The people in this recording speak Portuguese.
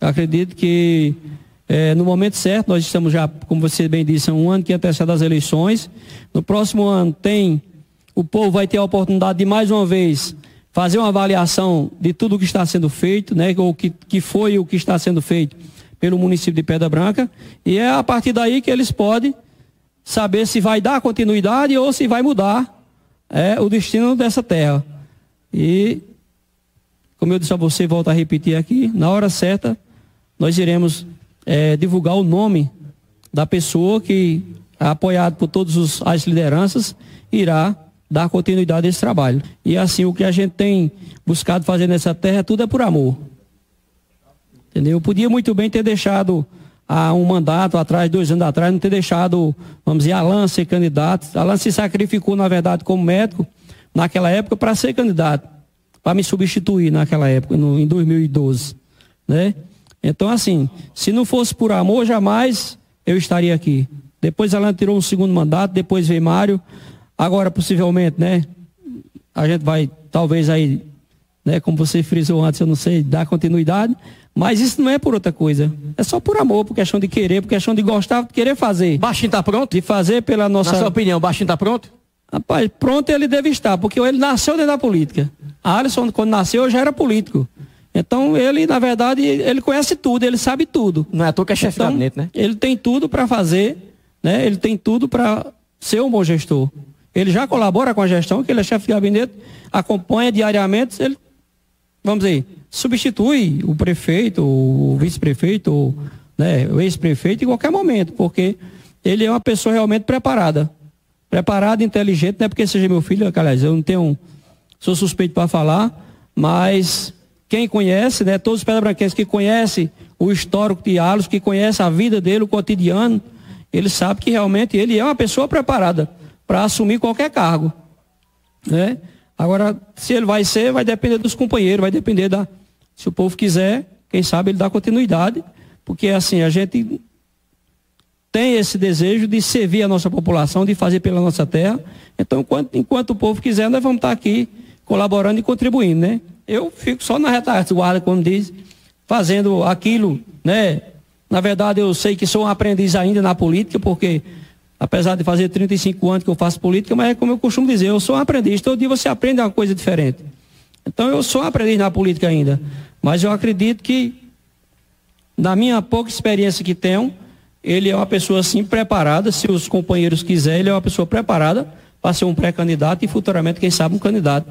Acredito que é, no momento certo, nós estamos já, como você bem disse, um ano que antecede as eleições. No próximo ano tem, o povo vai ter a oportunidade de mais uma vez fazer uma avaliação de tudo o que está sendo feito, né, ou que, que foi o que está sendo feito pelo município de Pedra Branca, e é a partir daí que eles podem saber se vai dar continuidade ou se vai mudar é, o destino dessa terra. E, como eu disse a você, volto a repetir aqui, na hora certa, nós iremos é, divulgar o nome da pessoa que, apoiado por todas as lideranças, irá dar continuidade a esse trabalho. E assim, o que a gente tem buscado fazer nessa terra, tudo é por amor. Entendeu? Eu podia muito bem ter deixado há um mandato atrás, dois anos atrás, não ter deixado, vamos dizer, Alan ser candidato. Alan se sacrificou, na verdade, como médico, naquela época, para ser candidato, para me substituir naquela época, no, em 2012. Né? Então, assim, se não fosse por amor, jamais eu estaria aqui. Depois Alan tirou um segundo mandato, depois veio Mário. Agora, possivelmente, né? A gente vai, talvez aí, né? Como você frisou antes, eu não sei, dar continuidade. Mas isso não é por outra coisa. É só por amor, por questão de querer, por questão de gostar, de querer fazer. Baixinho tá pronto? De fazer pela nossa. Na sua opinião, Baixinho tá pronto? Rapaz, pronto ele deve estar, porque ele nasceu dentro da política. A Alisson, quando nasceu, já era político. Então ele, na verdade, ele conhece tudo, ele sabe tudo. Não é à toa que é chefe então, gabinete, né? Ele tem tudo para fazer, né? Ele tem tudo para ser um bom gestor. Ele já colabora com a gestão, que ele é chefe de gabinete, acompanha diariamente, ele, vamos dizer, substitui o prefeito, o vice-prefeito, né, o ex-prefeito em qualquer momento, porque ele é uma pessoa realmente preparada. Preparada, inteligente, não é porque seja meu filho, aliás, eu não tenho, sou suspeito para falar, mas quem conhece, né, todos os pedra-branquenses que conhecem o histórico de Alos, que conhece a vida dele, o cotidiano, ele sabe que realmente ele é uma pessoa preparada para assumir qualquer cargo. Né? Agora, se ele vai ser, vai depender dos companheiros, vai depender da. Se o povo quiser, quem sabe ele dá continuidade, porque assim, a gente tem esse desejo de servir a nossa população, de fazer pela nossa terra. Então, enquanto, enquanto o povo quiser, nós vamos estar aqui colaborando e contribuindo, né? Eu fico só na retaguarda, como diz, fazendo aquilo, né? Na verdade, eu sei que sou um aprendiz ainda na política, porque apesar de fazer 35 anos que eu faço política, mas é como eu costumo dizer, eu sou um aprendiz. Todo dia você aprende uma coisa diferente. Então, eu sou um aprendiz na política ainda. Mas eu acredito que, na minha pouca experiência que tenho, ele é uma pessoa assim preparada, se os companheiros quiserem, ele é uma pessoa preparada para ser um pré-candidato e futuramente, quem sabe, um candidato.